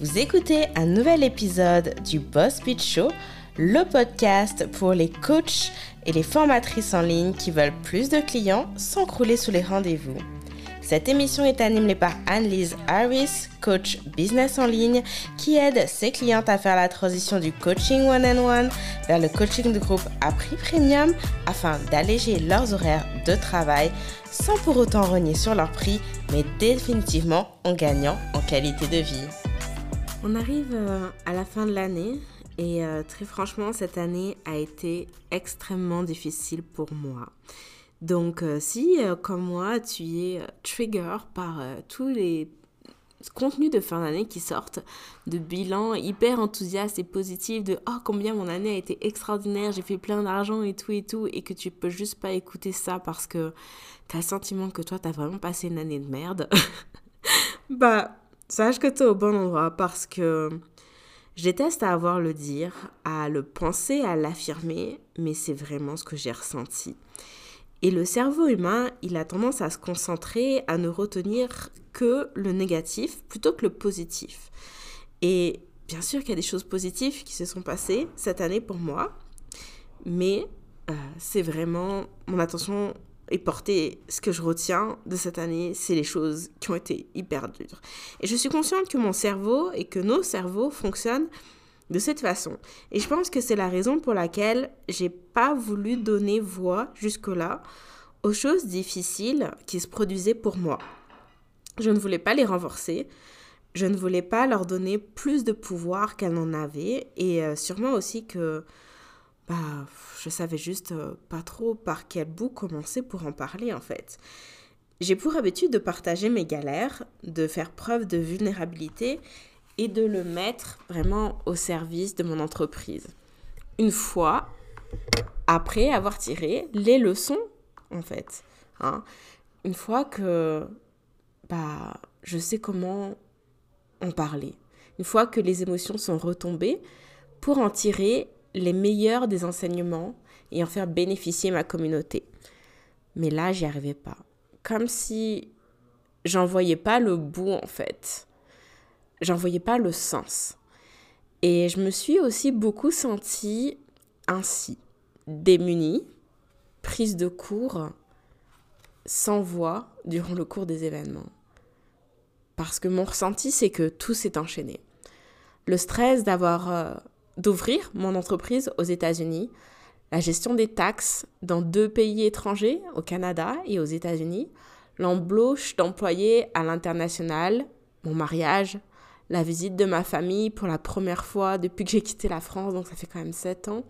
Vous écoutez un nouvel épisode du Boss Pitch Show, le podcast pour les coachs et les formatrices en ligne qui veulent plus de clients sans crouler sous les rendez-vous. Cette émission est animée par Anne-Lise Harris, coach business en ligne, qui aide ses clientes à faire la transition du coaching one-on-one vers le coaching de groupe à prix premium afin d'alléger leurs horaires de travail sans pour autant renier sur leur prix, mais définitivement en gagnant en qualité de vie. On arrive euh, à la fin de l'année et euh, très franchement, cette année a été extrêmement difficile pour moi. Donc euh, si, comme moi, tu es trigger par tous les contenus de fin d'année qui sortent, de bilans hyper enthousiastes et positifs, de oh combien mon année a été extraordinaire, j'ai fait plein d'argent et tout et tout, et que tu peux juste pas écouter ça parce que tu as le sentiment que toi t'as vraiment passé une année de merde, bah sache que tu es au bon endroit parce que je déteste à avoir le dire, à le penser, à l'affirmer, mais c'est vraiment ce que j'ai ressenti. Et le cerveau humain, il a tendance à se concentrer, à ne retenir que le négatif plutôt que le positif. Et bien sûr qu'il y a des choses positives qui se sont passées cette année pour moi, mais euh, c'est vraiment mon attention et porter ce que je retiens de cette année, c'est les choses qui ont été hyper dures. Et je suis consciente que mon cerveau et que nos cerveaux fonctionnent de cette façon. Et je pense que c'est la raison pour laquelle j'ai pas voulu donner voix jusque-là aux choses difficiles qui se produisaient pour moi. Je ne voulais pas les renforcer. Je ne voulais pas leur donner plus de pouvoir qu'elles n'en avaient. Et euh, sûrement aussi que bah, je savais juste euh, pas trop par quel bout commencer pour en parler en fait. J'ai pour habitude de partager mes galères, de faire preuve de vulnérabilité et de le mettre vraiment au service de mon entreprise. Une fois après avoir tiré les leçons en fait. Hein. Une fois que bah, je sais comment en parler. Une fois que les émotions sont retombées, pour en tirer les meilleurs des enseignements et en faire bénéficier ma communauté. Mais là, j'y arrivais pas. Comme si j'en voyais pas le bout en fait. J'en voyais pas le sens. Et je me suis aussi beaucoup sentie ainsi, démunie, prise de cours, sans voix durant le cours des événements. Parce que mon ressenti, c'est que tout s'est enchaîné. Le stress d'avoir euh, d'ouvrir mon entreprise aux États-Unis, la gestion des taxes dans deux pays étrangers, au Canada et aux États-Unis, l'embauche d'employés à l'international, mon mariage, la visite de ma famille pour la première fois depuis que j'ai quitté la France, donc ça fait quand même sept ans,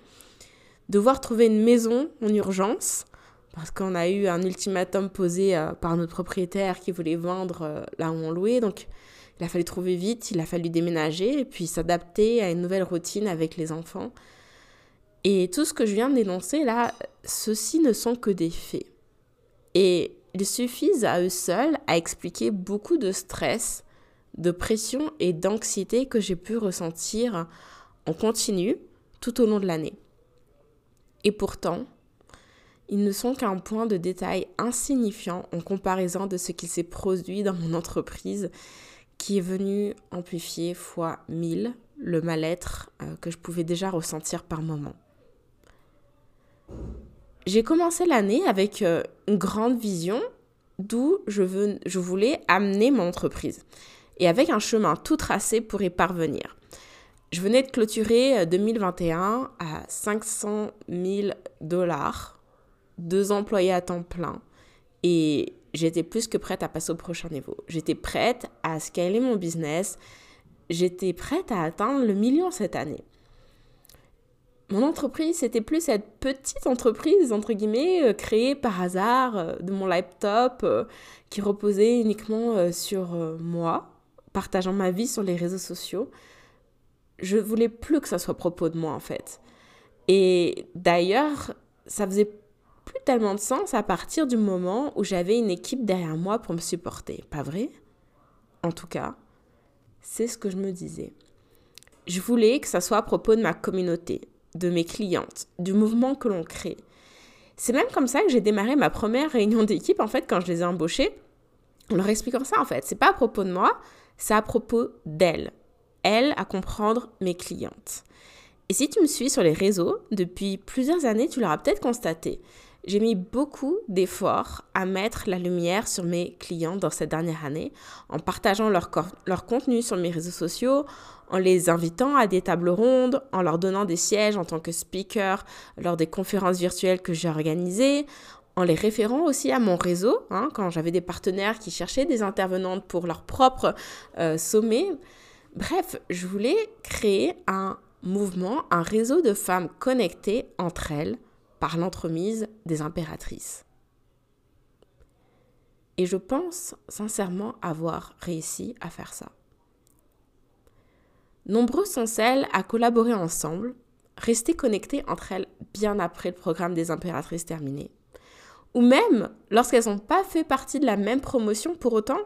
devoir trouver une maison en urgence, parce qu'on a eu un ultimatum posé euh, par notre propriétaire qui voulait vendre euh, là où on louait, donc il a fallu trouver vite, il a fallu déménager et puis s'adapter à une nouvelle routine avec les enfants. Et tout ce que je viens d'énoncer là, ceux-ci ne sont que des faits. Et ils suffisent à eux seuls à expliquer beaucoup de stress, de pression et d'anxiété que j'ai pu ressentir en continu tout au long de l'année. Et pourtant, ils ne sont qu'un point de détail insignifiant en comparaison de ce qui s'est produit dans mon entreprise qui est venu amplifier fois mille le mal-être euh, que je pouvais déjà ressentir par moment. J'ai commencé l'année avec euh, une grande vision d'où je, je voulais amener mon entreprise et avec un chemin tout tracé pour y parvenir. Je venais de clôturer 2021 euh, à 500 000 dollars, deux employés à temps plein et j'étais plus que prête à passer au prochain niveau. J'étais prête à scaler mon business. J'étais prête à atteindre le million cette année. Mon entreprise, c'était plus cette petite entreprise, entre guillemets, euh, créée par hasard euh, de mon laptop, euh, qui reposait uniquement sur moi, partageant ma vie sur les réseaux sociaux. Je voulais plus que ça soit à propos de moi, en fait. Et d'ailleurs, ça faisait plus tellement de sens à partir du moment où j'avais une équipe derrière moi pour me supporter, pas vrai? En tout cas, c'est ce que je me disais. Je voulais que ça soit à propos de ma communauté, de mes clientes, du mouvement que l'on crée. C'est même comme ça que j'ai démarré ma première réunion d'équipe, en fait, quand je les ai embauchées, en leur expliquant ça, en fait. C'est pas à propos de moi, c'est à propos d'elles. elle, à comprendre mes clientes. Et si tu me suis sur les réseaux depuis plusieurs années, tu l'auras peut-être constaté. J'ai mis beaucoup d'efforts à mettre la lumière sur mes clients dans cette dernière année, en partageant leur, leur contenu sur mes réseaux sociaux, en les invitant à des tables rondes, en leur donnant des sièges en tant que speaker lors des conférences virtuelles que j'ai organisées, en les référant aussi à mon réseau, hein, quand j'avais des partenaires qui cherchaient des intervenantes pour leur propre euh, sommet. Bref, je voulais créer un mouvement, un réseau de femmes connectées entre elles par l'entremise des impératrices. Et je pense sincèrement avoir réussi à faire ça. Nombreuses sont celles à collaborer ensemble, rester connectées entre elles bien après le programme des impératrices terminé. Ou même lorsqu'elles n'ont pas fait partie de la même promotion, pour autant,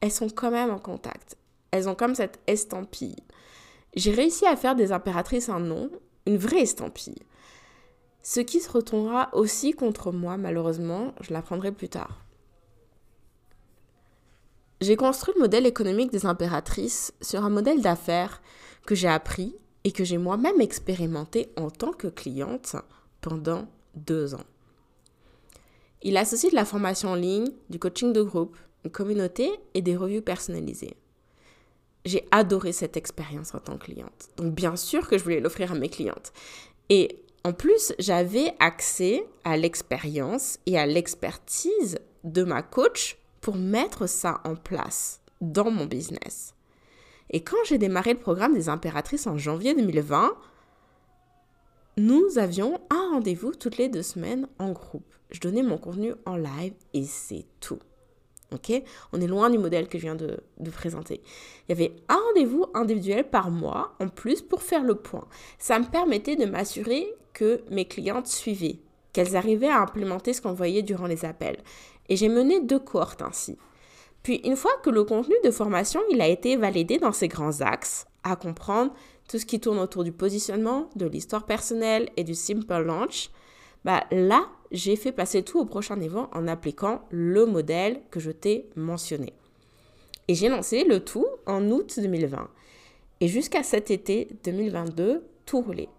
elles sont quand même en contact. Elles ont comme cette estampille. J'ai réussi à faire des impératrices un nom, une vraie estampille. Ce qui se retournera aussi contre moi, malheureusement, je l'apprendrai plus tard. J'ai construit le modèle économique des impératrices sur un modèle d'affaires que j'ai appris et que j'ai moi-même expérimenté en tant que cliente pendant deux ans. Il associe de la formation en ligne, du coaching de groupe, une communauté et des revues personnalisées. J'ai adoré cette expérience en tant que cliente. Donc bien sûr que je voulais l'offrir à mes clientes. Et en plus, j'avais accès à l'expérience et à l'expertise de ma coach pour mettre ça en place dans mon business. Et quand j'ai démarré le programme des impératrices en janvier 2020, nous avions un rendez-vous toutes les deux semaines en groupe. Je donnais mon contenu en live et c'est tout. Ok? On est loin du modèle que je viens de, de présenter. Il y avait un rendez-vous individuel par mois en plus pour faire le point. Ça me permettait de m'assurer que mes clientes suivaient, qu'elles arrivaient à implémenter ce qu'on voyait durant les appels. Et j'ai mené deux cohortes ainsi. Puis une fois que le contenu de formation il a été validé dans ces grands axes, à comprendre tout ce qui tourne autour du positionnement, de l'histoire personnelle et du simple launch, bah là, j'ai fait passer tout au prochain niveau en appliquant le modèle que je t'ai mentionné. Et j'ai lancé le tout en août 2020. Et jusqu'à cet été 2022, tout roulait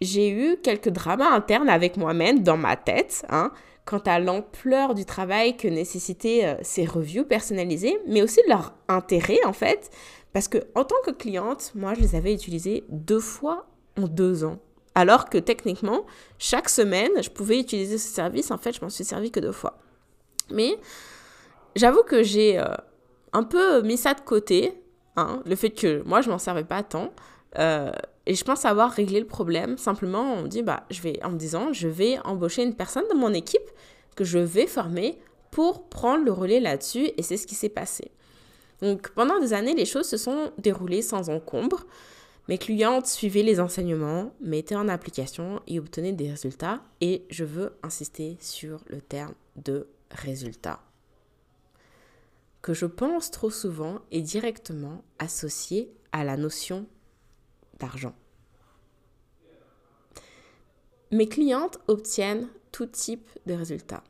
j'ai eu quelques dramas internes avec moi-même dans ma tête, hein, quant à l'ampleur du travail que nécessitaient euh, ces reviews personnalisées, mais aussi leur intérêt en fait, parce que en tant que cliente, moi je les avais utilisées deux fois en deux ans. Alors que techniquement, chaque semaine, je pouvais utiliser ce service. En fait, je m'en suis servi que deux fois. Mais j'avoue que j'ai euh, un peu mis ça de côté, hein, le fait que moi, je m'en servais pas tant. Euh, et je pense avoir réglé le problème. Simplement, bah, en me disant, je vais embaucher une personne de mon équipe que je vais former pour prendre le relais là-dessus. Et c'est ce qui s'est passé. Donc, pendant des années, les choses se sont déroulées sans encombre. Mes clientes suivaient les enseignements, mettaient en application et obtenaient des résultats. Et je veux insister sur le terme de résultat que je pense trop souvent est directement associé à la notion d'argent. Mes clientes obtiennent tout type de résultats.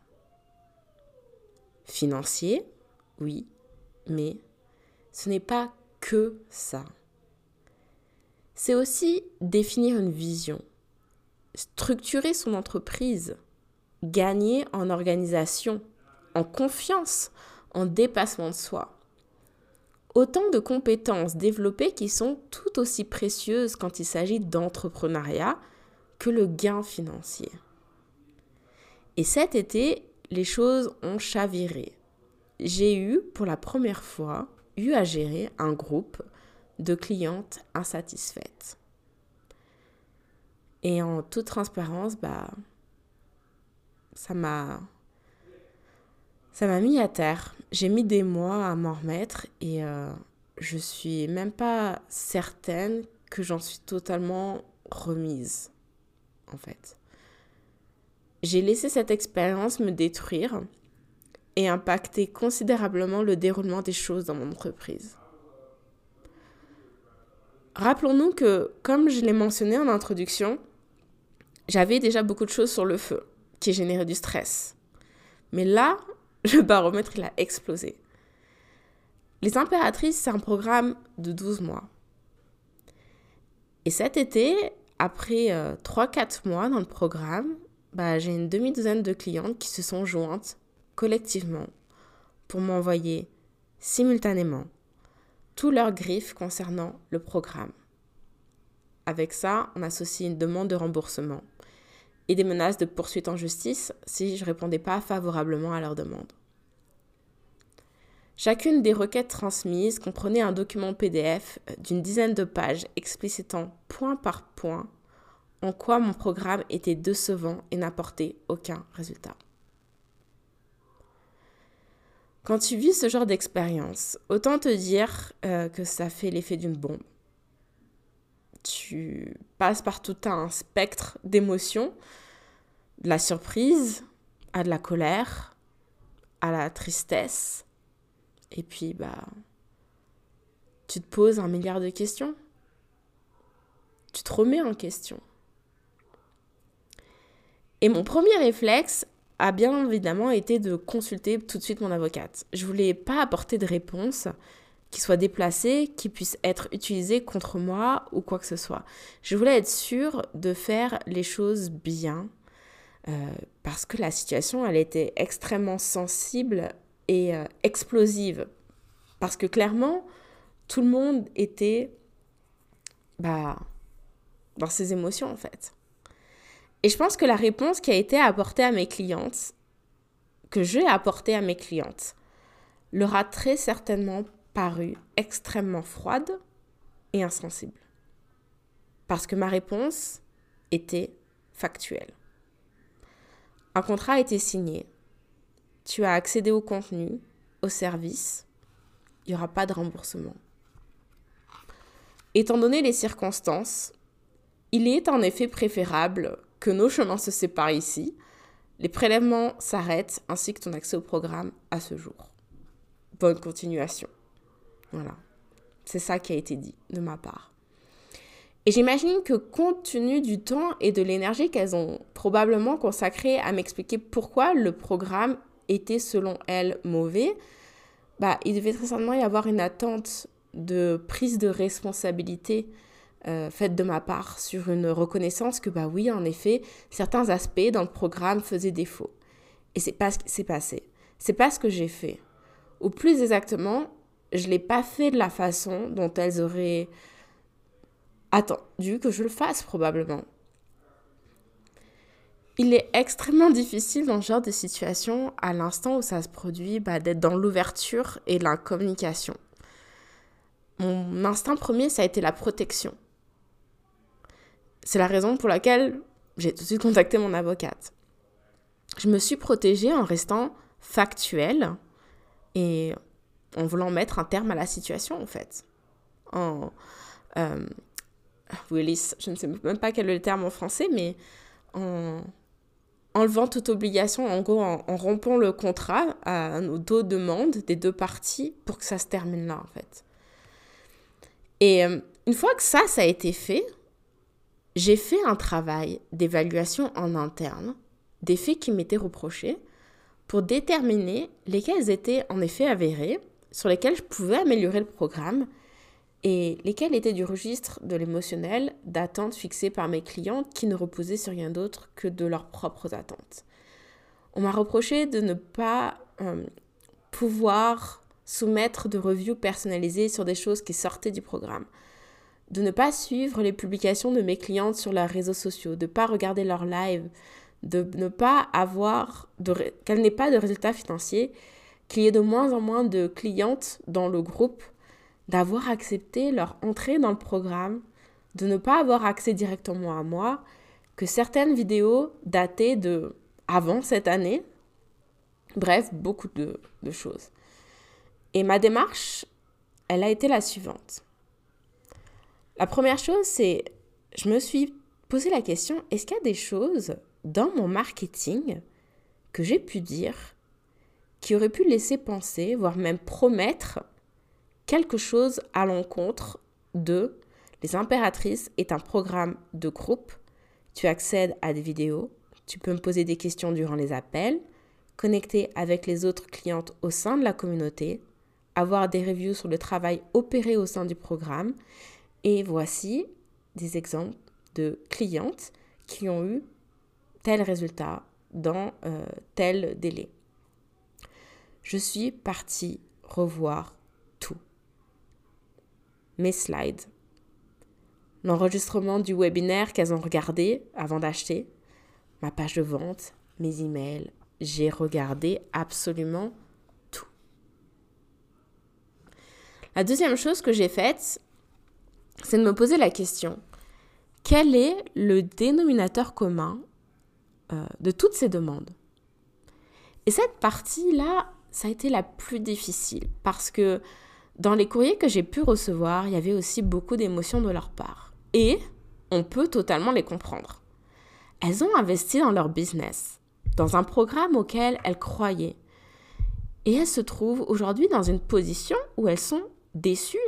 Financiers, oui, mais ce n'est pas que ça. C'est aussi définir une vision, structurer son entreprise, gagner en organisation, en confiance, en dépassement de soi. Autant de compétences développées qui sont tout aussi précieuses quand il s'agit d'entrepreneuriat que le gain financier. Et cet été, les choses ont chaviré. J'ai eu, pour la première fois, eu à gérer un groupe de clientes insatisfaites. Et en toute transparence, bah, ça m'a ça m'a mis à terre. J'ai mis des mois à m'en remettre et euh, je suis même pas certaine que j'en suis totalement remise, en fait. J'ai laissé cette expérience me détruire et impacter considérablement le déroulement des choses dans mon entreprise. Rappelons-nous que, comme je l'ai mentionné en introduction, j'avais déjà beaucoup de choses sur le feu qui généraient du stress. Mais là, le baromètre, il a explosé. Les impératrices, c'est un programme de 12 mois. Et cet été, après 3-4 euh, mois dans le programme, bah, j'ai une demi-douzaine de clientes qui se sont jointes collectivement pour m'envoyer simultanément tous leurs griffes concernant le programme. Avec ça, on associe une demande de remboursement et des menaces de poursuite en justice si je ne répondais pas favorablement à leur demande. Chacune des requêtes transmises comprenait un document PDF d'une dizaine de pages explicitant point par point en quoi mon programme était décevant et n'apportait aucun résultat. Quand tu vis ce genre d'expérience, autant te dire euh, que ça fait l'effet d'une bombe. Tu passes par tout un spectre d'émotions, de la surprise à de la colère, à la tristesse, et puis bah, tu te poses un milliard de questions. Tu te remets en question. Et mon premier réflexe, a bien évidemment été de consulter tout de suite mon avocate. Je voulais pas apporter de réponse qui soit déplacée, qui puisse être utilisée contre moi ou quoi que ce soit. Je voulais être sûre de faire les choses bien euh, parce que la situation, elle était extrêmement sensible et euh, explosive. Parce que clairement, tout le monde était bah, dans ses émotions en fait. Et je pense que la réponse qui a été apportée à mes clientes, que j'ai apportée à mes clientes, leur a très certainement paru extrêmement froide et insensible. Parce que ma réponse était factuelle. Un contrat a été signé. Tu as accédé au contenu, au service. Il n'y aura pas de remboursement. Étant donné les circonstances, il est en effet préférable que nos chemins se séparent ici. Les prélèvements s'arrêtent ainsi que ton accès au programme à ce jour. Bonne continuation. Voilà. C'est ça qui a été dit de ma part. Et j'imagine que compte tenu du temps et de l'énergie qu'elles ont probablement consacré à m'expliquer pourquoi le programme était selon elles mauvais, bah, il devait très certainement y avoir une attente de prise de responsabilité euh, faite de ma part sur une reconnaissance que, bah oui, en effet, certains aspects dans le programme faisaient défaut. Et c'est pas ce qui s'est passé. C'est pas ce que j'ai fait. Ou plus exactement, je l'ai pas fait de la façon dont elles auraient attendu que je le fasse probablement. Il est extrêmement difficile dans ce genre de situation, à l'instant où ça se produit, bah, d'être dans l'ouverture et la communication. Mon instinct premier, ça a été la protection. C'est la raison pour laquelle j'ai tout de suite contacté mon avocate. Je me suis protégée en restant factuelle et en voulant mettre un terme à la situation, en fait. En. Euh, Willis, je ne sais même pas quel est le terme en français, mais en enlevant toute obligation, en gros, en, rompant le contrat à nos deux demandes des deux parties pour que ça se termine là, en fait. Et euh, une fois que ça, ça a été fait, j'ai fait un travail d'évaluation en interne des faits qui m'étaient reprochés pour déterminer lesquels étaient en effet avérés, sur lesquels je pouvais améliorer le programme et lesquels étaient du registre de l'émotionnel, d'attentes fixées par mes clients qui ne reposaient sur rien d'autre que de leurs propres attentes. On m'a reproché de ne pas euh, pouvoir soumettre de reviews personnalisées sur des choses qui sortaient du programme de ne pas suivre les publications de mes clientes sur leurs réseaux sociaux, de ne pas regarder leurs lives, de ne pas avoir, qu'elles n'aient pas de résultats financiers, qu'il y ait de moins en moins de clientes dans le groupe, d'avoir accepté leur entrée dans le programme, de ne pas avoir accès directement à moi, que certaines vidéos dataient de avant cette année. Bref, beaucoup de, choses. Et ma démarche, elle a été la suivante. La première chose, c'est, je me suis posé la question, est-ce qu'il y a des choses dans mon marketing que j'ai pu dire qui auraient pu laisser penser, voire même promettre quelque chose à l'encontre de Les Impératrices est un programme de groupe. Tu accèdes à des vidéos, tu peux me poser des questions durant les appels, connecter avec les autres clientes au sein de la communauté, avoir des reviews sur le travail opéré au sein du programme. Et voici des exemples de clientes qui ont eu tel résultat dans euh, tel délai. Je suis partie revoir tout. Mes slides, l'enregistrement du webinaire qu'elles ont regardé avant d'acheter, ma page de vente, mes emails. J'ai regardé absolument tout. La deuxième chose que j'ai faite, c'est de me poser la question, quel est le dénominateur commun euh, de toutes ces demandes? Et cette partie-là, ça a été la plus difficile parce que dans les courriers que j'ai pu recevoir, il y avait aussi beaucoup d'émotions de leur part. Et on peut totalement les comprendre. Elles ont investi dans leur business, dans un programme auquel elles croyaient. Et elles se trouvent aujourd'hui dans une position où elles sont déçues,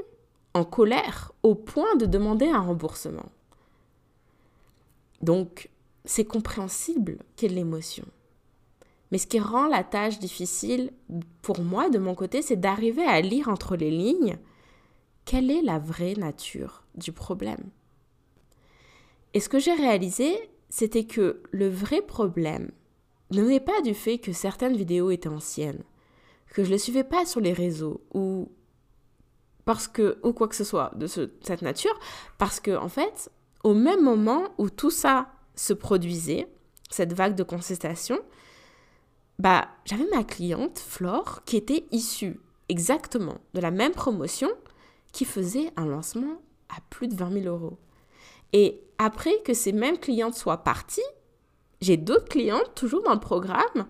en colère, au point de demander un remboursement. Donc, c'est compréhensible ait l'émotion. Mais ce qui rend la tâche difficile pour moi, de mon côté, c'est d'arriver à lire entre les lignes quelle est la vraie nature du problème. Et ce que j'ai réalisé, c'était que le vrai problème ne venait pas du fait que certaines vidéos étaient anciennes, que je ne les suivais pas sur les réseaux ou parce que ou quoi que ce soit de cette nature, parce que en fait, au même moment où tout ça se produisait, cette vague de consultation, bah, j'avais ma cliente, Flore, qui était issue exactement de la même promotion qui faisait un lancement à plus de 20 000 euros. Et après que ces mêmes clientes soient parties, j'ai d'autres clientes toujours dans le programme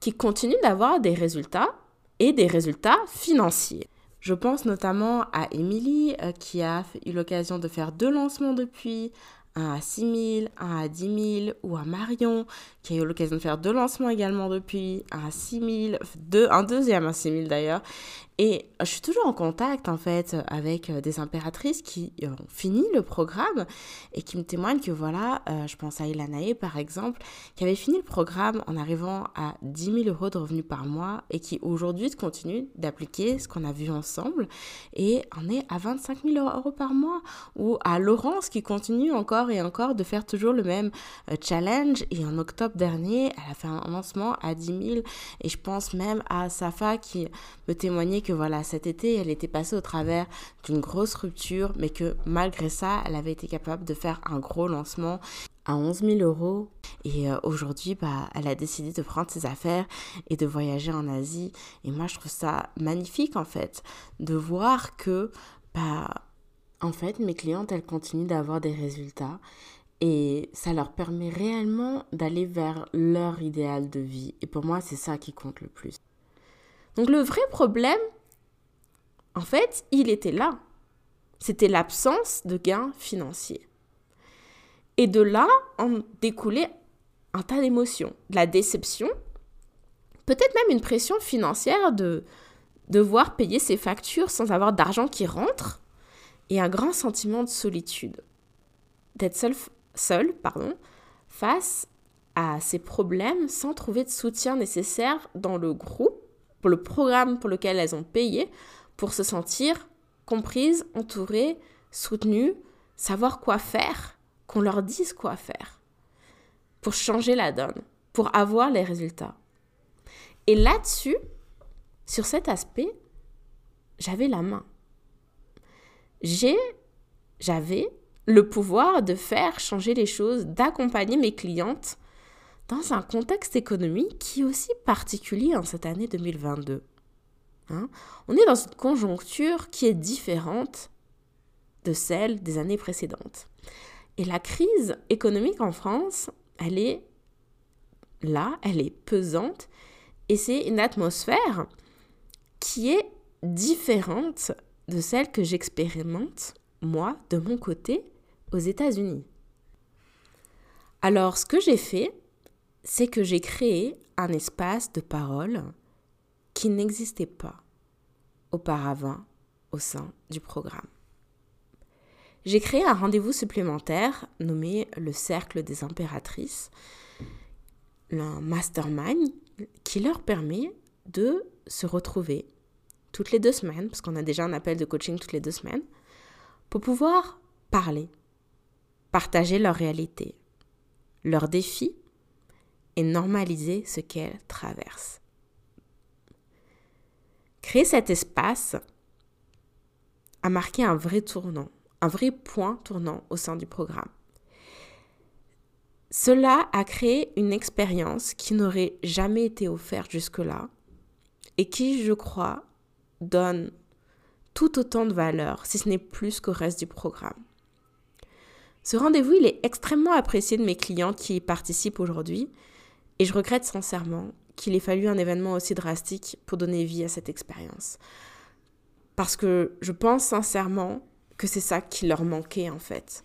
qui continuent d'avoir des résultats et des résultats financiers. Je pense notamment à Émilie euh, qui a eu l'occasion de faire deux lancements depuis, un à 6 000, un à 10 000, ou à Marion, qui a eu l'occasion de faire deux lancements également depuis, un à 6 000, deux, un deuxième à 6 000 d'ailleurs. Et je suis toujours en contact en fait avec euh, des impératrices qui ont fini le programme et qui me témoignent que voilà, euh, je pense à Ilanae par exemple, qui avait fini le programme en arrivant à 10 000 euros de revenus par mois et qui aujourd'hui continue d'appliquer ce qu'on a vu ensemble et en est à 25 000 euros par mois. Ou à Laurence qui continue encore et encore de faire toujours le même euh, challenge et en octobre dernier, elle a fait un lancement à 10 000 et je pense même à Safa qui me témoignait que voilà, cet été, elle était passée au travers d'une grosse rupture, mais que malgré ça, elle avait été capable de faire un gros lancement à 11 000 euros. Et euh, aujourd'hui, bah, elle a décidé de prendre ses affaires et de voyager en Asie. Et moi, je trouve ça magnifique, en fait, de voir que, bah, en fait, mes clientes, elles continuent d'avoir des résultats. Et ça leur permet réellement d'aller vers leur idéal de vie. Et pour moi, c'est ça qui compte le plus. Donc le vrai problème, en fait, il était là. C'était l'absence de gains financiers. Et de là, en découlait un tas d'émotions. De la déception, peut-être même une pression financière de devoir payer ses factures sans avoir d'argent qui rentre, et un grand sentiment de solitude. D'être seul, pardon, face à ces problèmes sans trouver de soutien nécessaire dans le groupe, pour le programme pour lequel elles ont payé, pour se sentir comprises, entourées, soutenues, savoir quoi faire, qu'on leur dise quoi faire, pour changer la donne, pour avoir les résultats. Et là-dessus, sur cet aspect, j'avais la main. J'ai, j'avais le pouvoir de faire changer les choses, d'accompagner mes clientes dans un contexte économique qui est aussi particulier en cette année 2022. Hein. On est dans une conjoncture qui est différente de celle des années précédentes. Et la crise économique en France, elle est là, elle est pesante, et c'est une atmosphère qui est différente de celle que j'expérimente, moi, de mon côté, aux États-Unis. Alors, ce que j'ai fait, c'est que j'ai créé un espace de parole qui n'existait pas auparavant au sein du programme. J'ai créé un rendez-vous supplémentaire nommé le Cercle des Impératrices, un mastermind qui leur permet de se retrouver toutes les deux semaines, parce qu'on a déjà un appel de coaching toutes les deux semaines, pour pouvoir parler, partager leur réalité, leurs défis et normaliser ce qu'elles traversent. Créer cet espace a marqué un vrai tournant, un vrai point tournant au sein du programme. Cela a créé une expérience qui n'aurait jamais été offerte jusque-là et qui, je crois, donne tout autant de valeur, si ce n'est plus qu'au reste du programme. Ce rendez-vous, il est extrêmement apprécié de mes clients qui y participent aujourd'hui et je regrette sincèrement qu'il ait fallu un événement aussi drastique pour donner vie à cette expérience. Parce que je pense sincèrement que c'est ça qui leur manquait en fait.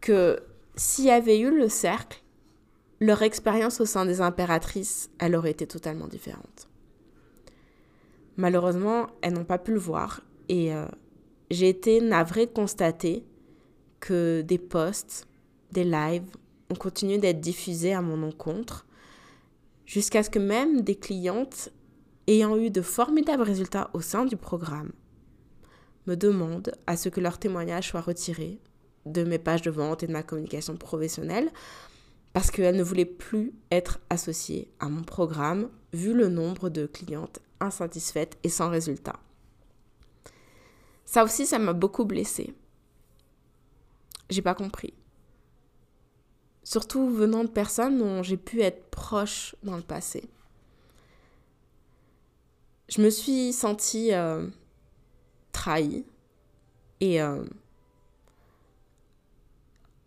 Que s'il y avait eu le cercle, leur expérience au sein des impératrices, elle aurait été totalement différente. Malheureusement, elles n'ont pas pu le voir et euh, j'ai été navrée de constater que des posts, des lives ont continué d'être diffusés à mon encontre jusqu'à ce que même des clientes ayant eu de formidables résultats au sein du programme me demandent à ce que leur témoignage soit retiré de mes pages de vente et de ma communication professionnelle parce qu'elles ne voulaient plus être associées à mon programme vu le nombre de clientes insatisfaites et sans résultat. Ça aussi, ça m'a beaucoup blessée. J'ai pas compris. Surtout venant de personnes dont j'ai pu être proche dans le passé. Je me suis sentie euh, trahie et euh,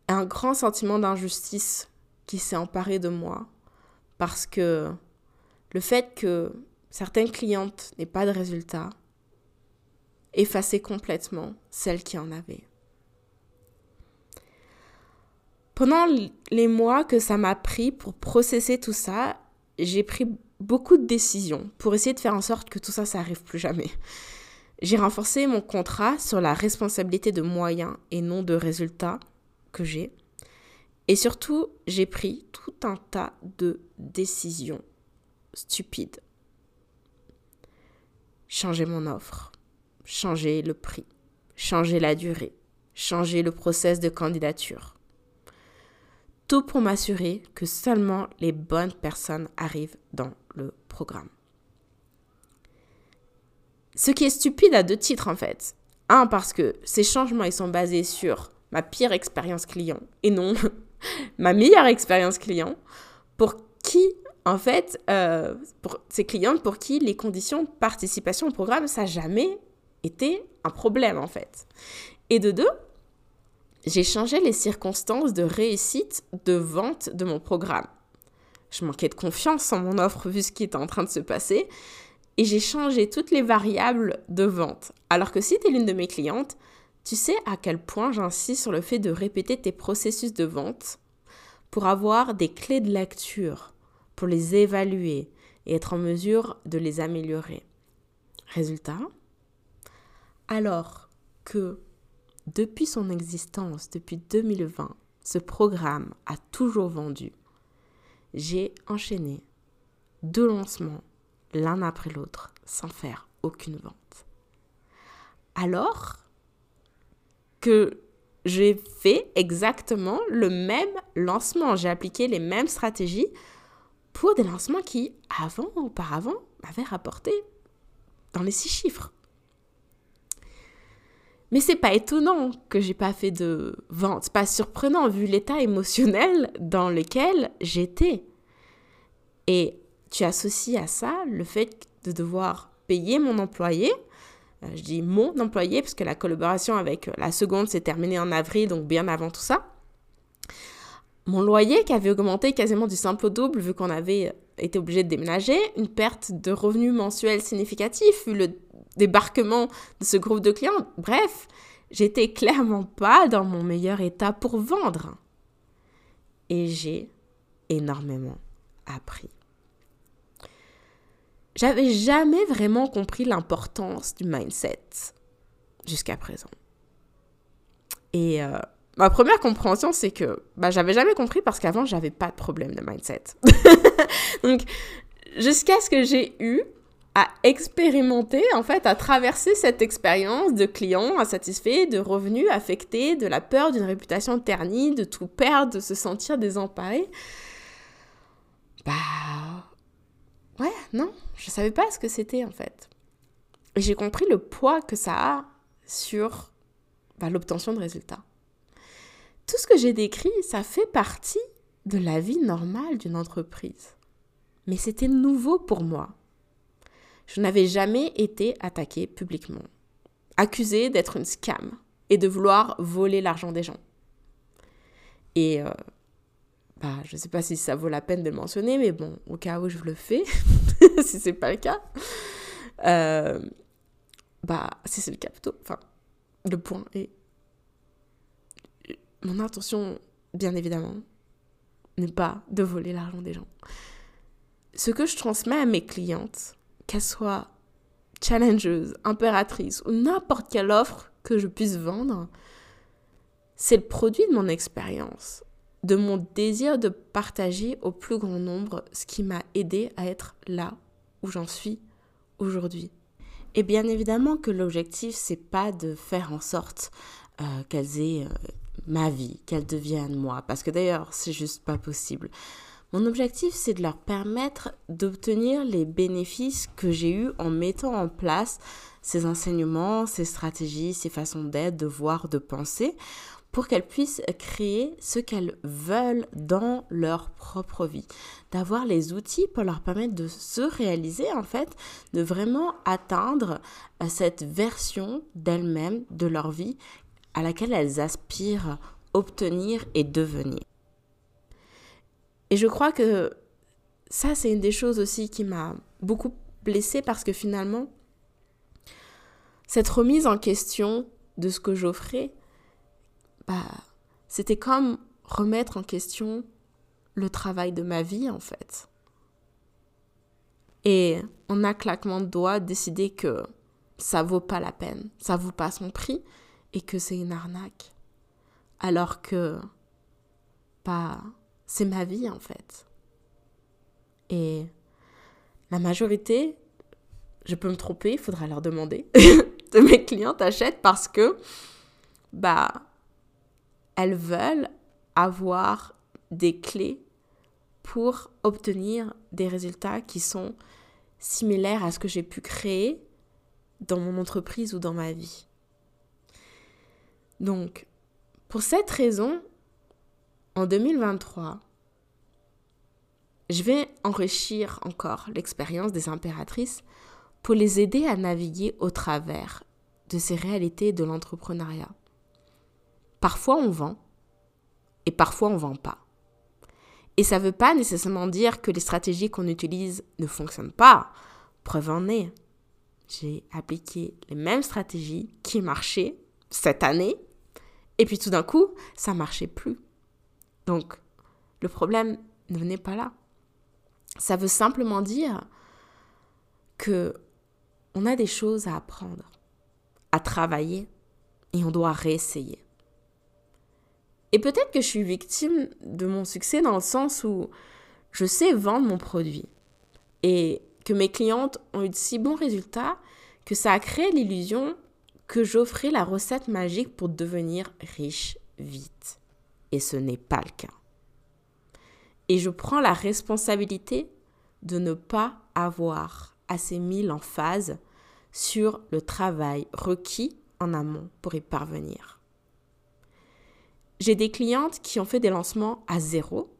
un grand sentiment d'injustice qui s'est emparé de moi parce que le fait que certaines clientes n'aient pas de résultats effaçait complètement celles qui en avaient. Pendant les mois que ça m'a pris pour processer tout ça, j'ai pris beaucoup de décisions pour essayer de faire en sorte que tout ça, ça arrive plus jamais. J'ai renforcé mon contrat sur la responsabilité de moyens et non de résultats que j'ai. Et surtout, j'ai pris tout un tas de décisions stupides. Changer mon offre, changer le prix, changer la durée, changer le process de candidature. Tout pour m'assurer que seulement les bonnes personnes arrivent dans le programme. Ce qui est stupide à deux titres en fait. Un, parce que ces changements ils sont basés sur ma pire expérience client et non ma meilleure expérience client pour qui, en fait, euh, pour ces clientes pour qui les conditions de participation au programme, ça n'a jamais été un problème, en fait. Et de deux, j'ai changé les circonstances de réussite de vente de mon programme. Je manquais de confiance en mon offre vu ce qui était en train de se passer et j'ai changé toutes les variables de vente. Alors que si tu es l'une de mes clientes, tu sais à quel point j'insiste sur le fait de répéter tes processus de vente pour avoir des clés de lecture, pour les évaluer et être en mesure de les améliorer. Résultat? Alors que depuis son existence, depuis 2020, ce programme a toujours vendu, j'ai enchaîné deux lancements l'un après l'autre sans faire aucune vente. Alors que j'ai fait exactement le même lancement. J'ai appliqué les mêmes stratégies pour des lancements qui, avant, auparavant, m'avaient rapporté dans les six chiffres. Mais c'est pas étonnant que j'ai pas fait de vente, pas surprenant vu l'état émotionnel dans lequel j'étais. Et tu associes à ça le fait de devoir payer mon employé euh, je dis mon employé, parce que la collaboration avec la seconde s'est terminée en avril, donc bien avant tout ça. Mon loyer qui avait augmenté quasiment du simple au double vu qu'on avait été obligé de déménager, une perte de revenus mensuels significatif vu le débarquement de ce groupe de clients. Bref, j'étais clairement pas dans mon meilleur état pour vendre. Et j'ai énormément appris. J'avais jamais vraiment compris l'importance du mindset jusqu'à présent. Et euh, ma première compréhension, c'est que bah, j'avais jamais compris parce qu'avant, j'avais pas de problème de mindset. Donc, jusqu'à ce que j'ai eu à expérimenter, en fait, à traverser cette expérience de clients insatisfaits, de revenus affectés, de la peur d'une réputation ternie, de tout perdre, de se sentir désemparé. Bah. Ouais, non, je savais pas ce que c'était en fait. J'ai compris le poids que ça a sur bah, l'obtention de résultats. Tout ce que j'ai décrit, ça fait partie de la vie normale d'une entreprise. Mais c'était nouveau pour moi. Je n'avais jamais été attaquée publiquement, accusée d'être une scam et de vouloir voler l'argent des gens. Et euh, bah, je ne sais pas si ça vaut la peine de le mentionner, mais bon, au cas où je le fais, si c'est pas le cas, euh, bah, si c'est le cas plutôt, enfin, le point est mon intention, bien évidemment, n'est pas de voler l'argent des gens. Ce que je transmets à mes clientes, qu'elle soit challengeuse, impératrice ou n'importe quelle offre que je puisse vendre, c'est le produit de mon expérience, de mon désir de partager au plus grand nombre ce qui m'a aidé à être là où j'en suis aujourd'hui. Et bien évidemment que l'objectif, c'est pas de faire en sorte euh, qu'elles aient euh, ma vie, qu'elles deviennent moi, parce que d'ailleurs, c'est juste pas possible. Mon objectif, c'est de leur permettre d'obtenir les bénéfices que j'ai eus en mettant en place ces enseignements, ces stratégies, ces façons d'être, de voir, de penser, pour qu'elles puissent créer ce qu'elles veulent dans leur propre vie, d'avoir les outils pour leur permettre de se réaliser en fait, de vraiment atteindre euh, cette version d'elles-mêmes, de leur vie à laquelle elles aspirent obtenir et devenir. Et je crois que ça, c'est une des choses aussi qui m'a beaucoup blessée parce que finalement, cette remise en question de ce que j'offrais, bah, c'était comme remettre en question le travail de ma vie en fait. Et en un claquement de doigts, décider que ça vaut pas la peine, ça vaut pas son prix et que c'est une arnaque. Alors que, bah, c'est ma vie en fait. Et la majorité, je peux me tromper, il faudra leur demander, de mes clientes achètent parce que, bah, elles veulent avoir des clés pour obtenir des résultats qui sont similaires à ce que j'ai pu créer dans mon entreprise ou dans ma vie. Donc, pour cette raison, en 2023, je vais enrichir encore l'expérience des impératrices pour les aider à naviguer au travers de ces réalités de l'entrepreneuriat. Parfois on vend et parfois on vend pas. Et ça ne veut pas nécessairement dire que les stratégies qu'on utilise ne fonctionnent pas. Preuve en est, j'ai appliqué les mêmes stratégies qui marchaient cette année et puis tout d'un coup, ça marchait plus. Donc, le problème ne venait pas là. Ça veut simplement dire que on a des choses à apprendre, à travailler, et on doit réessayer. Et peut-être que je suis victime de mon succès dans le sens où je sais vendre mon produit et que mes clientes ont eu de si bons résultats que ça a créé l'illusion que j'offrais la recette magique pour devenir riche vite. Et ce n'est pas le cas. Et je prends la responsabilité de ne pas avoir assez mis l'emphase sur le travail requis en amont pour y parvenir. J'ai des clientes qui ont fait des lancements à zéro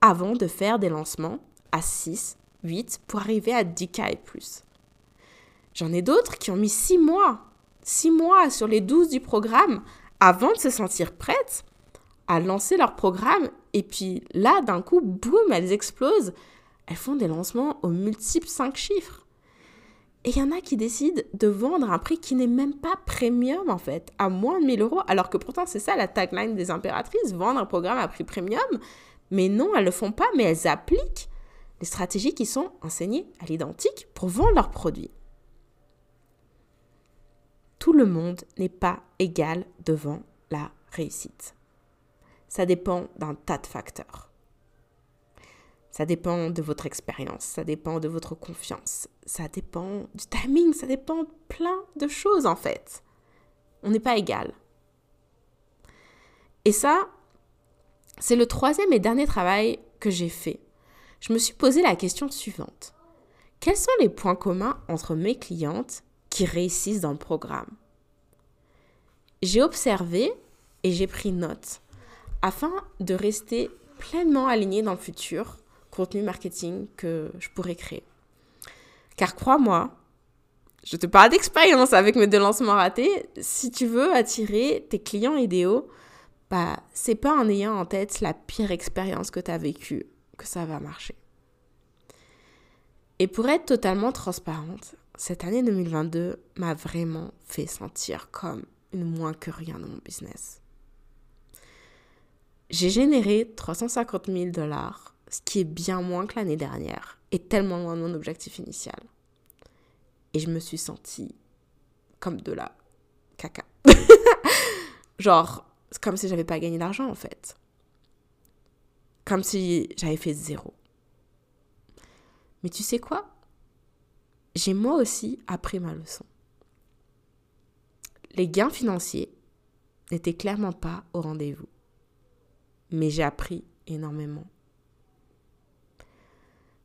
avant de faire des lancements à 6, 8 pour arriver à 10K et plus. J'en ai d'autres qui ont mis 6 mois six mois sur les 12 du programme avant de se sentir prêtes à lancer leur programme. Et puis là, d'un coup, boum, elles explosent. Elles font des lancements aux multiples 5 chiffres. Et il y en a qui décident de vendre un prix qui n'est même pas premium en fait, à moins de 1000 euros, alors que pourtant c'est ça la tagline des impératrices, vendre un programme à prix premium. Mais non, elles ne le font pas, mais elles appliquent les stratégies qui sont enseignées à l'identique pour vendre leurs produits tout le monde n'est pas égal devant la réussite. Ça dépend d'un tas de facteurs. Ça dépend de votre expérience, ça dépend de votre confiance, ça dépend du timing, ça dépend de plein de choses en fait. On n'est pas égal. Et ça, c'est le troisième et dernier travail que j'ai fait. Je me suis posé la question suivante. Quels sont les points communs entre mes clientes qui réussissent dans le programme? J'ai observé et j'ai pris note afin de rester pleinement aligné dans le futur contenu marketing que je pourrais créer. Car crois-moi, je te parle d'expérience avec mes deux lancements ratés. Si tu veux attirer tes clients idéaux, bah, c'est pas en ayant en tête la pire expérience que tu as vécue que ça va marcher. Et pour être totalement transparente, cette année 2022 m'a vraiment fait sentir comme une moins que rien dans mon business. J'ai généré 350 000 dollars ce qui est bien moins que l'année dernière et tellement loin de mon objectif initial. Et je me suis sentie comme de la caca. Genre, comme si j'avais pas gagné d'argent en fait. Comme si j'avais fait zéro. Mais tu sais quoi? J'ai moi aussi appris ma leçon. Les gains financiers n'étaient clairement pas au rendez-vous. Mais j'ai appris énormément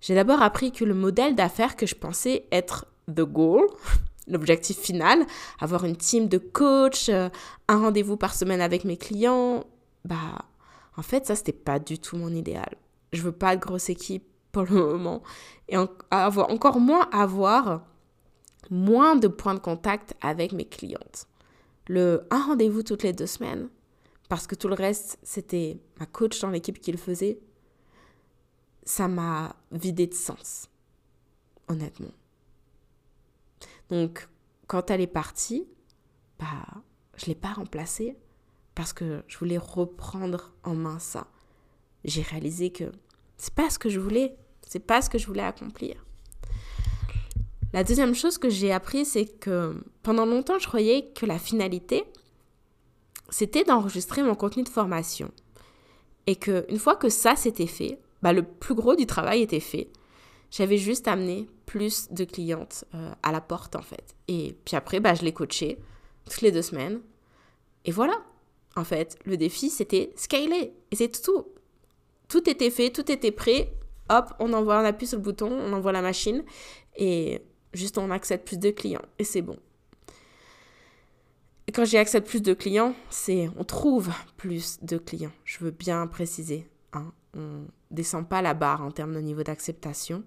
j'ai d'abord appris que le modèle d'affaires que je pensais être the goal, l'objectif final, avoir une team de coach, euh, un rendez-vous par semaine avec mes clients, bah en fait ça c'était pas du tout mon idéal. Je veux pas de grosse équipe pour le moment et avoir encore moins avoir moins de points de contact avec mes clientes. Le un rendez-vous toutes les deux semaines parce que tout le reste c'était ma coach dans l'équipe qui le faisait ça m'a vidé de sens, honnêtement. Donc, quand elle est partie, bah, je ne l'ai pas remplacée parce que je voulais reprendre en main ça. J'ai réalisé que c'est pas ce que je voulais, c'est pas ce que je voulais accomplir. La deuxième chose que j'ai appris, c'est que pendant longtemps, je croyais que la finalité, c'était d'enregistrer mon contenu de formation. Et qu'une fois que ça s'était fait, bah, le plus gros du travail était fait. J'avais juste amené plus de clientes euh, à la porte, en fait. Et puis après, bah, je les coachais toutes les deux semaines. Et voilà. En fait, le défi, c'était scaler. Et c'est tout. Tout était fait, tout était prêt. Hop, on envoie, on appuie sur le bouton, on envoie la machine. Et juste, on accepte plus de clients. Et c'est bon. Quand j'ai accepte plus de clients, c'est on trouve plus de clients. Je veux bien préciser. Hein on descend pas la barre en termes de niveau d'acceptation.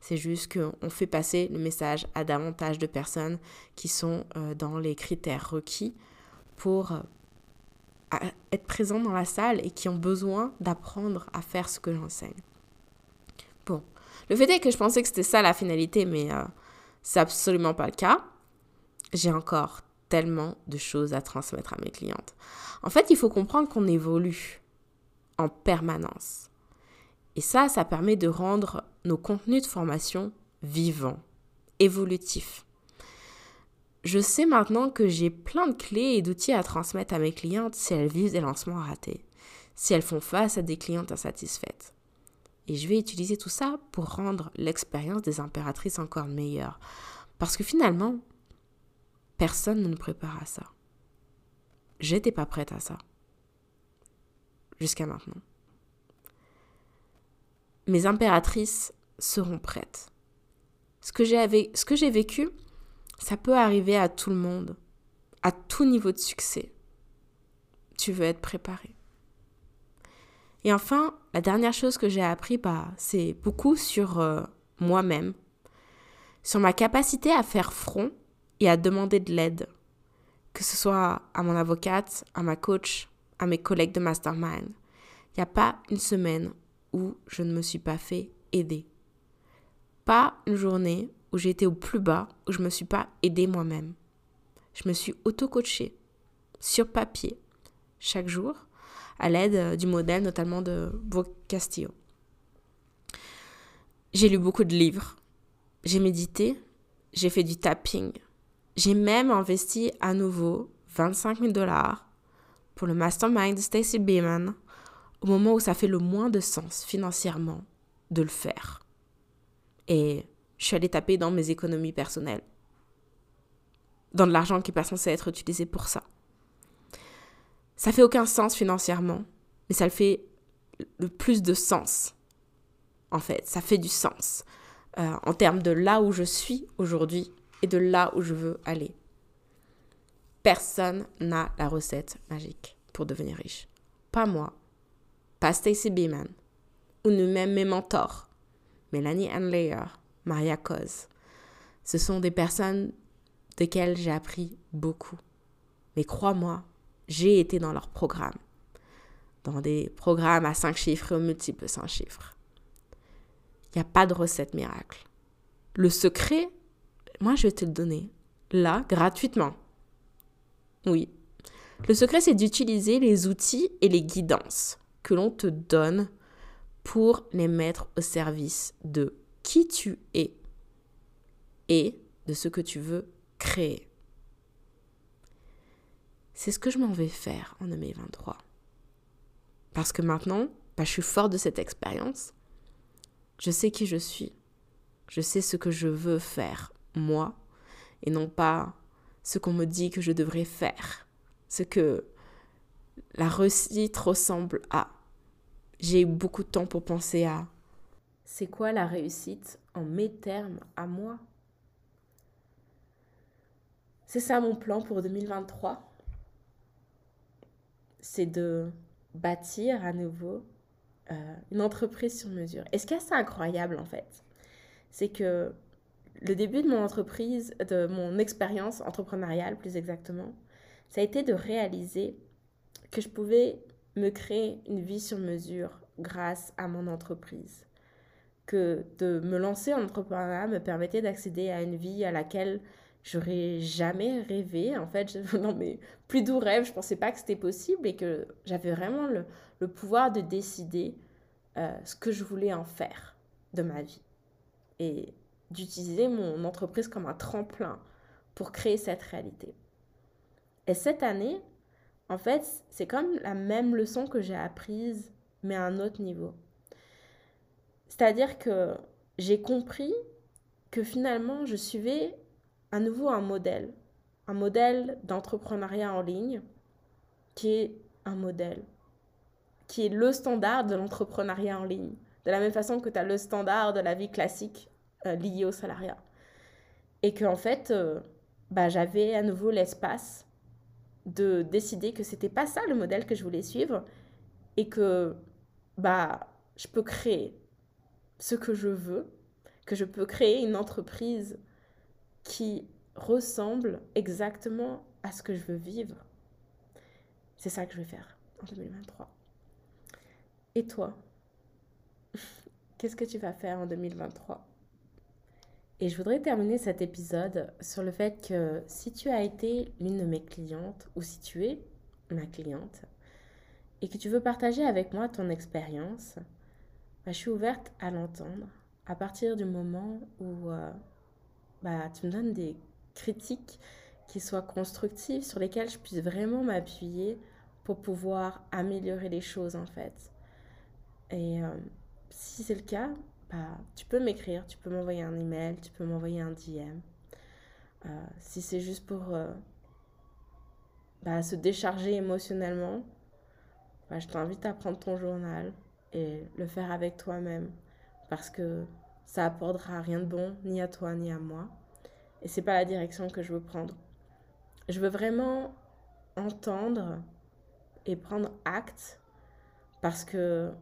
C'est juste qu'on fait passer le message à davantage de personnes qui sont euh, dans les critères requis pour euh, être présents dans la salle et qui ont besoin d'apprendre à faire ce que j'enseigne. Bon, le fait est que je pensais que c'était ça la finalité, mais euh, c'est absolument pas le cas. J'ai encore tellement de choses à transmettre à mes clientes. En fait, il faut comprendre qu'on évolue en permanence. Et ça, ça permet de rendre nos contenus de formation vivants, évolutifs. Je sais maintenant que j'ai plein de clés et d'outils à transmettre à mes clientes si elles vivent des lancements ratés, si elles font face à des clientes insatisfaites. Et je vais utiliser tout ça pour rendre l'expérience des impératrices encore meilleure. Parce que finalement, personne ne nous prépare à ça. J'étais pas prête à ça jusqu'à maintenant. Mes impératrices seront prêtes. Ce que j'ai vécu, ça peut arriver à tout le monde, à tout niveau de succès. Tu veux être préparé. Et enfin, la dernière chose que j'ai appris, bah, c'est beaucoup sur euh, moi-même, sur ma capacité à faire front et à demander de l'aide, que ce soit à mon avocate, à ma coach, à mes collègues de mastermind. Il n'y a pas une semaine où je ne me suis pas fait aider. Pas une journée où j'ai été au plus bas, où je ne me suis pas aidée moi-même. Je me suis auto-coachée sur papier chaque jour à l'aide euh, du modèle notamment de Brooke Castillo. J'ai lu beaucoup de livres, j'ai médité, j'ai fait du tapping, j'ai même investi à nouveau 25 000 dollars pour le mastermind de Stacy Beeman au moment où ça fait le moins de sens financièrement de le faire. Et je suis allée taper dans mes économies personnelles. Dans de l'argent qui n'est pas censé être utilisé pour ça. Ça fait aucun sens financièrement, mais ça le fait le plus de sens. En fait, ça fait du sens euh, en termes de là où je suis aujourd'hui et de là où je veux aller. Personne n'a la recette magique pour devenir riche. Pas moi, pas Stacy Beeman, ou nous-mêmes mes mentors, Mélanie Anlayer, Maria Coz. Ce sont des personnes desquelles j'ai appris beaucoup. Mais crois-moi, j'ai été dans leurs programmes. Dans des programmes à cinq chiffres et aux multiples cinq chiffres. Il n'y a pas de recette miracle. Le secret, moi je vais te le donner, là, gratuitement. Oui. Le secret, c'est d'utiliser les outils et les guidances que l'on te donne pour les mettre au service de qui tu es et de ce que tu veux créer. C'est ce que je m'en vais faire en 2023. Parce que maintenant, bah, je suis fort de cette expérience. Je sais qui je suis. Je sais ce que je veux faire, moi, et non pas ce qu'on me dit que je devrais faire, ce que la réussite ressemble à. J'ai eu beaucoup de temps pour penser à c'est quoi la réussite en mes termes à moi? C'est ça mon plan pour 2023. C'est de bâtir à nouveau euh, une entreprise sur mesure. Et ce qui est assez incroyable en fait, c'est que le début de mon entreprise, de mon expérience entrepreneuriale plus exactement, ça a été de réaliser que je pouvais me créer une vie sur mesure grâce à mon entreprise. Que de me lancer en entrepreneuriat me permettait d'accéder à une vie à laquelle j'aurais jamais rêvé. En fait, je, non mais plus doux rêve, je pensais pas que c'était possible et que j'avais vraiment le, pouvoir de décider euh, ce que je voulais en faire de ma vie. Et d'utiliser mon entreprise comme un tremplin pour créer cette réalité. Et cette année, en fait, c'est comme la même leçon que j'ai apprise, mais à un autre niveau. C'est-à-dire que j'ai compris que finalement, je suivais à nouveau un modèle, un modèle d'entrepreneuriat en ligne qui est un modèle, qui est le standard de l'entrepreneuriat en ligne. De la même façon que tu as le standard de la vie classique euh, lié au salariat. Et que en fait, euh, bah, j'avais à nouveau l'espace de décider que c'était pas ça le modèle que je voulais suivre et que bah je peux créer ce que je veux, que je peux créer une entreprise qui ressemble exactement à ce que je veux vivre. C'est ça que je vais faire en 2023. Et toi? Qu'est-ce que tu vas faire en 2023 et je voudrais terminer cet épisode sur le fait que si tu as été l'une de mes clientes ou si tu es ma cliente et que tu veux partager avec moi ton expérience, bah, je suis ouverte à l'entendre à partir du moment où euh, bah, tu me donnes des critiques qui soient constructives, sur lesquelles je puisse vraiment m'appuyer pour pouvoir améliorer les choses en fait. Et euh, si c'est le cas, tu peux m'écrire, tu peux m'envoyer un email, tu peux m'envoyer un DM. Euh, si c'est juste pour euh, bah, se décharger émotionnellement, bah, je t'invite à prendre ton journal et le faire avec toi-même parce que ça apportera rien de bon ni à toi ni à moi et c'est pas la direction que je veux prendre. Je veux vraiment entendre et prendre acte parce que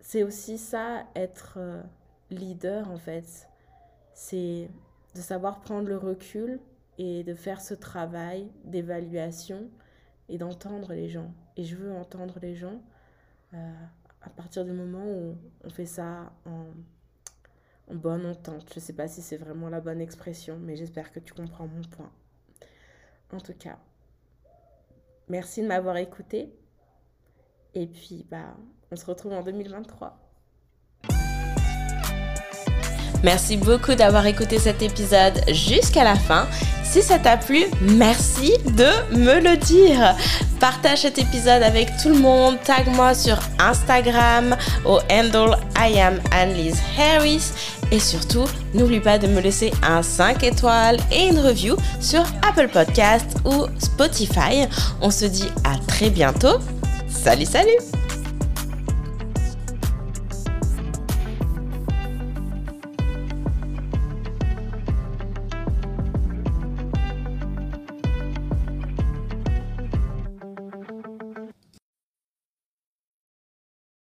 c'est aussi ça, être euh, leader en fait. C'est de savoir prendre le recul et de faire ce travail d'évaluation et d'entendre les gens. Et je veux entendre les gens euh, à partir du moment où on fait ça en, en bonne entente. Je ne sais pas si c'est vraiment la bonne expression, mais j'espère que tu comprends mon point. En tout cas, merci de m'avoir écouté. Et puis, bah, on se retrouve en 2023. Merci beaucoup d'avoir écouté cet épisode jusqu'à la fin. Si ça t'a plu, merci de me le dire. Partage cet épisode avec tout le monde. Tag-moi sur Instagram au handle I am Annelise Harris. Et surtout, n'oublie pas de me laisser un 5 étoiles et une review sur Apple Podcast ou Spotify. On se dit à très bientôt. Salut, salut